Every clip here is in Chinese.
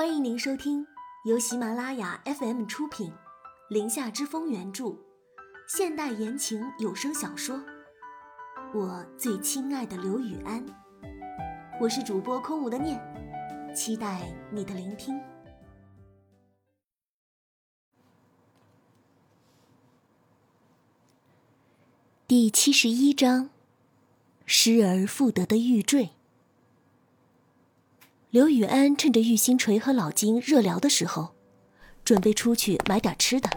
欢迎您收听由喜马拉雅 FM 出品，《林下之风》原著，现代言情有声小说《我最亲爱的刘雨安》。我是主播空无的念，期待你的聆听。第七十一章，失而复得的玉坠。刘雨安趁着玉星锤和老金热聊的时候，准备出去买点吃的。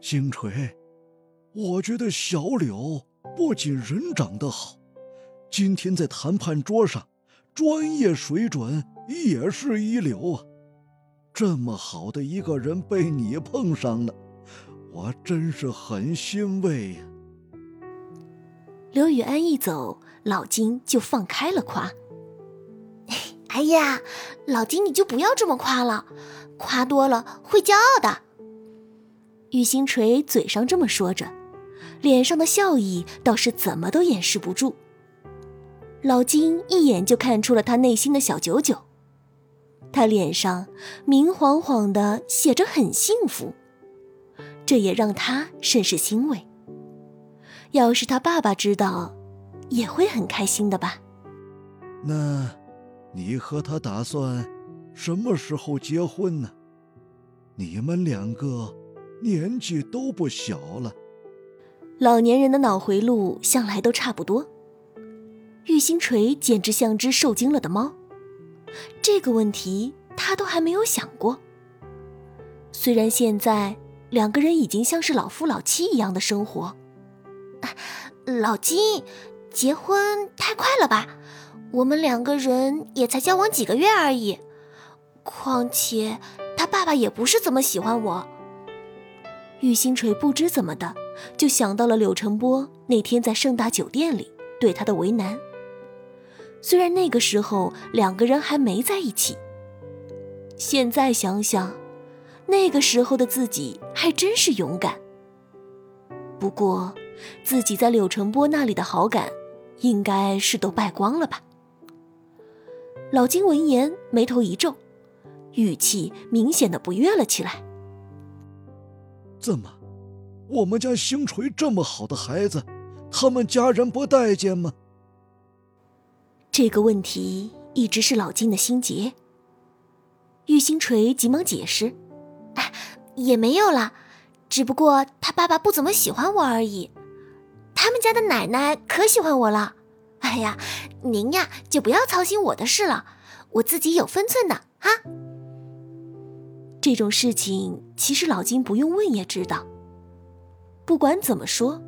星锤，我觉得小柳不仅人长得好，今天在谈判桌上，专业水准也是一流啊！这么好的一个人被你碰上了，我真是很欣慰呀。刘雨安一走，老金就放开了夸。哎呀，老金，你就不要这么夸了，夸多了会骄傲的。玉星锤嘴上这么说着，脸上的笑意倒是怎么都掩饰不住。老金一眼就看出了他内心的小九九，他脸上明晃晃的写着很幸福，这也让他甚是欣慰。要是他爸爸知道，也会很开心的吧？那。你和他打算什么时候结婚呢？你们两个年纪都不小了。老年人的脑回路向来都差不多。玉星锤简直像只受惊了的猫，这个问题他都还没有想过。虽然现在两个人已经像是老夫老妻一样的生活，老金，结婚太快了吧？我们两个人也才交往几个月而已，况且他爸爸也不是怎么喜欢我。玉星锤不知怎么的，就想到了柳成波那天在盛大酒店里对他的为难。虽然那个时候两个人还没在一起，现在想想，那个时候的自己还真是勇敢。不过，自己在柳成波那里的好感，应该是都败光了吧。老金闻言，眉头一皱，语气明显的不悦了起来。怎么，我们家星锤这么好的孩子，他们家人不待见吗？这个问题一直是老金的心结。玉星锤急忙解释：“哎，也没有啦，只不过他爸爸不怎么喜欢我而已。他们家的奶奶可喜欢我了。”哎呀，您呀就不要操心我的事了，我自己有分寸的哈。这种事情其实老金不用问也知道。不管怎么说，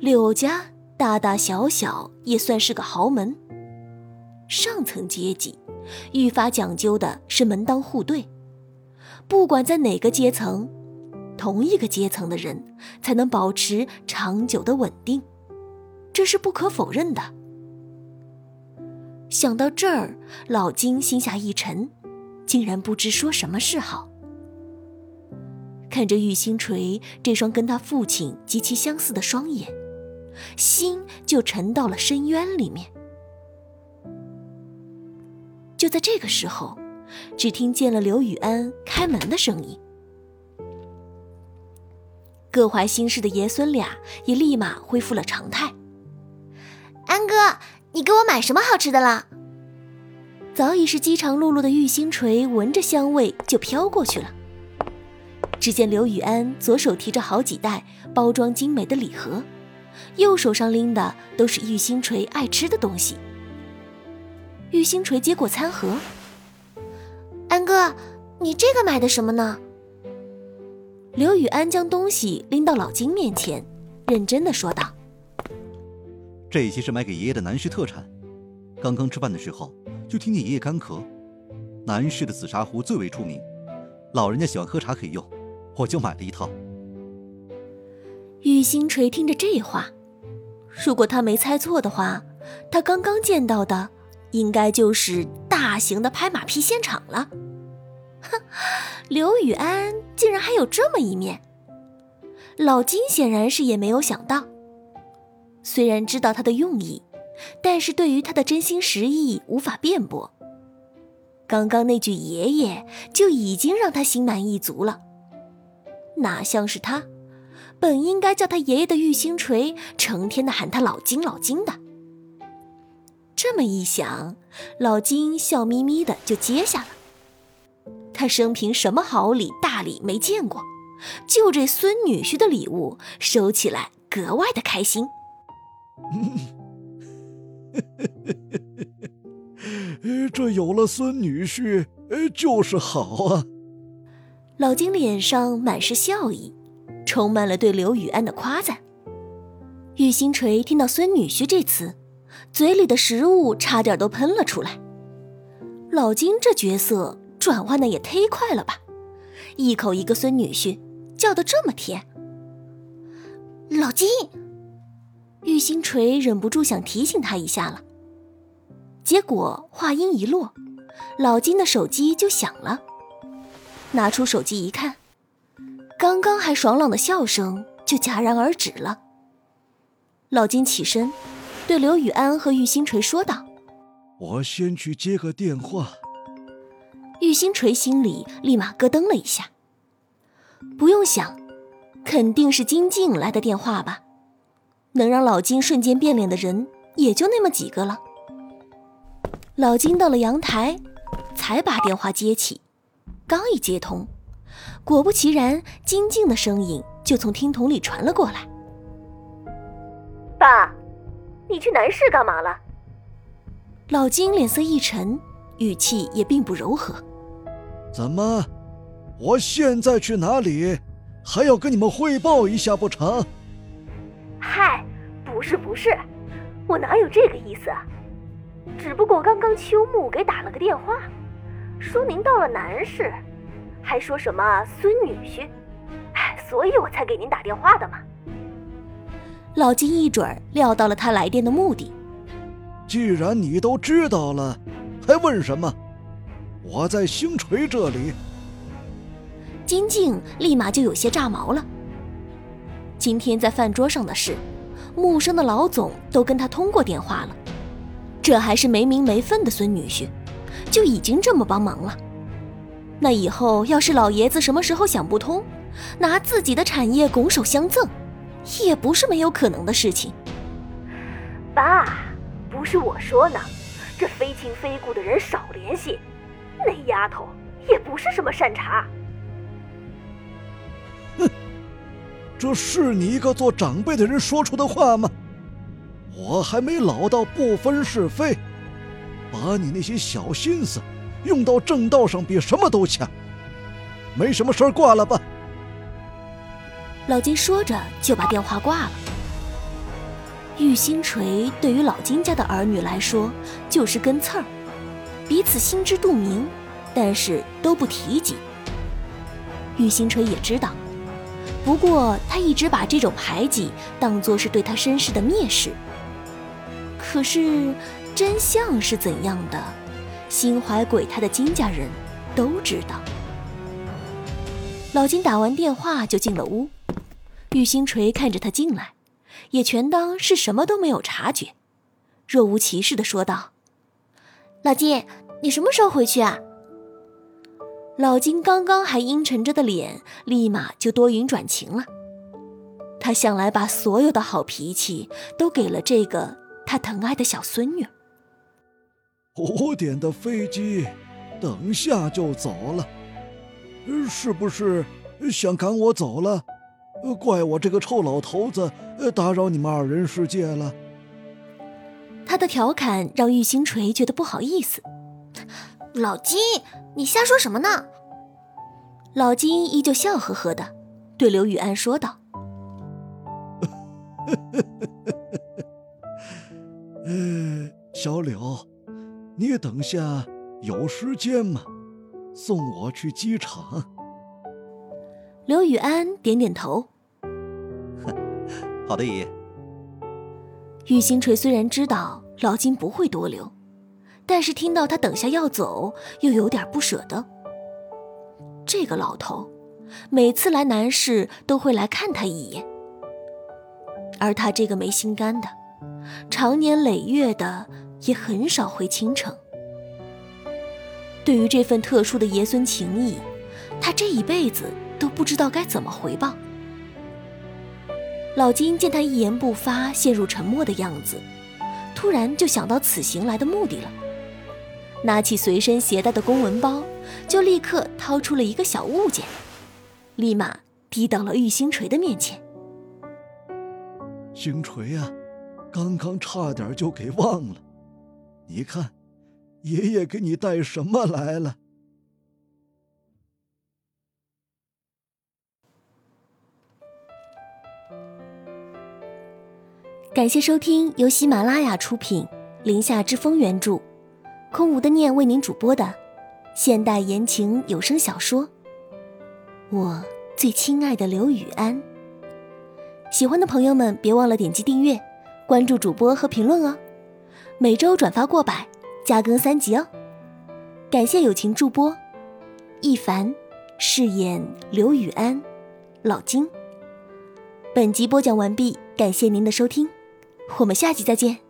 柳家大大小小也算是个豪门，上层阶级愈发讲究的是门当户对。不管在哪个阶层，同一个阶层的人才能保持长久的稳定，这是不可否认的。想到这儿，老金心下一沉，竟然不知说什么是好。看着玉星锤这双跟他父亲极其相似的双眼，心就沉到了深渊里面。就在这个时候，只听见了刘雨安开门的声音。各怀心事的爷孙俩也立马恢复了常态。安哥。你给我买什么好吃的了？早已是饥肠辘辘的玉星锤，闻着香味就飘过去了。只见刘雨安左手提着好几袋包装精美的礼盒，右手上拎的都是玉星锤爱吃的东西。玉星锤接过餐盒，安哥，你这个买的什么呢？刘雨安将东西拎到老金面前，认真的说道。这些是买给爷爷的南市特产。刚刚吃饭的时候，就听见爷爷干咳。南市的紫砂壶最为出名，老人家喜欢喝茶可以用，我就买了一套。玉星垂听着这话，如果他没猜错的话，他刚刚见到的应该就是大型的拍马屁现场了。哼，刘雨安竟然还有这么一面，老金显然是也没有想到。虽然知道他的用意，但是对于他的真心实意无法辩驳。刚刚那句“爷爷”就已经让他心满意足了。哪像是他，本应该叫他爷爷的玉星锤，成天的喊他老金老金的。这么一想，老金笑眯眯的就接下了。他生平什么好礼大礼没见过，就这孙女婿的礼物收起来格外的开心。这有了孙女婿，就是好啊。老金脸上满是笑意，充满了对刘雨安的夸赞。玉星锤听到“孙女婿”这词，嘴里的食物差点都喷了出来。老金这角色转换的也忒快了吧，一口一个孙女婿，叫的这么甜。老金，玉星锤忍不住想提醒他一下了。结果话音一落，老金的手机就响了。拿出手机一看，刚刚还爽朗的笑声就戛然而止了。老金起身，对刘雨安和玉星锤说道：“我先去接个电话。”玉星锤心里立马咯噔了一下。不用想，肯定是金靖来的电话吧？能让老金瞬间变脸的人也就那么几个了。老金到了阳台，才把电话接起。刚一接通，果不其然，金静的声音就从听筒里传了过来：“爸，你去南市干嘛了？”老金脸色一沉，语气也并不柔和：“怎么，我现在去哪里，还要跟你们汇报一下不成？”“嗨，不是不是，我哪有这个意思啊？只不过刚刚秋木给打了个电话。”说您到了南市，还说什么孙女婿，哎，所以我才给您打电话的嘛。老金一准儿料到了他来电的目的。既然你都知道了，还问什么？我在星锤这里。金靖立马就有些炸毛了。今天在饭桌上的事，木生的老总都跟他通过电话了，这还是没名没分的孙女婿。就已经这么帮忙了，那以后要是老爷子什么时候想不通，拿自己的产业拱手相赠，也不是没有可能的事情。爸，不是我说呢，这非亲非故的人少联系。那丫头也不是什么善茬。这是你一个做长辈的人说出的话吗？我还没老到不分是非。把你那些小心思用到正道上，比什么都强。没什么事儿，挂了吧。老金说着就把电话挂了。玉星锤对于老金家的儿女来说就是根刺儿，彼此心知肚明，但是都不提及。玉星锤也知道，不过他一直把这种排挤当作是对他身世的蔑视。可是。真相是怎样的？心怀鬼胎的金家人都知道。老金打完电话就进了屋，玉星锤看着他进来，也全当是什么都没有察觉，若无其事的说道：“老金，你什么时候回去啊？”老金刚刚还阴沉着的脸，立马就多云转晴了。他向来把所有的好脾气都给了这个他疼爱的小孙女。五点的飞机，等下就走了，是不是想赶我走了？怪我这个臭老头子打扰你们二人世界了。他的调侃让玉星锤觉得不好意思。老金，你瞎说什么呢？老金依旧笑呵呵的对刘雨安说道：“嗯，小柳。”你等下有时间吗？送我去机场。刘雨安点点头。好的，爷爷。玉星锤虽然知道老金不会多留，但是听到他等下要走，又有点不舍得。这个老头，每次来南市都会来看他一眼，而他这个没心肝的，常年累月的。也很少回青城。对于这份特殊的爷孙情谊，他这一辈子都不知道该怎么回报。老金见他一言不发，陷入沉默的样子，突然就想到此行来的目的了。拿起随身携带的公文包，就立刻掏出了一个小物件，立马递到了玉星锤的面前。星锤啊，刚刚差点就给忘了，你看，爷爷给你带什么来了？感谢收听由喜马拉雅出品，《林下之风》原著。空无的念为您主播的现代言情有声小说《我最亲爱的刘雨安》，喜欢的朋友们别忘了点击订阅、关注主播和评论哦。每周转发过百，加更三集哦。感谢友情助播一凡饰演刘雨安，老金。本集播讲完毕，感谢您的收听，我们下集再见。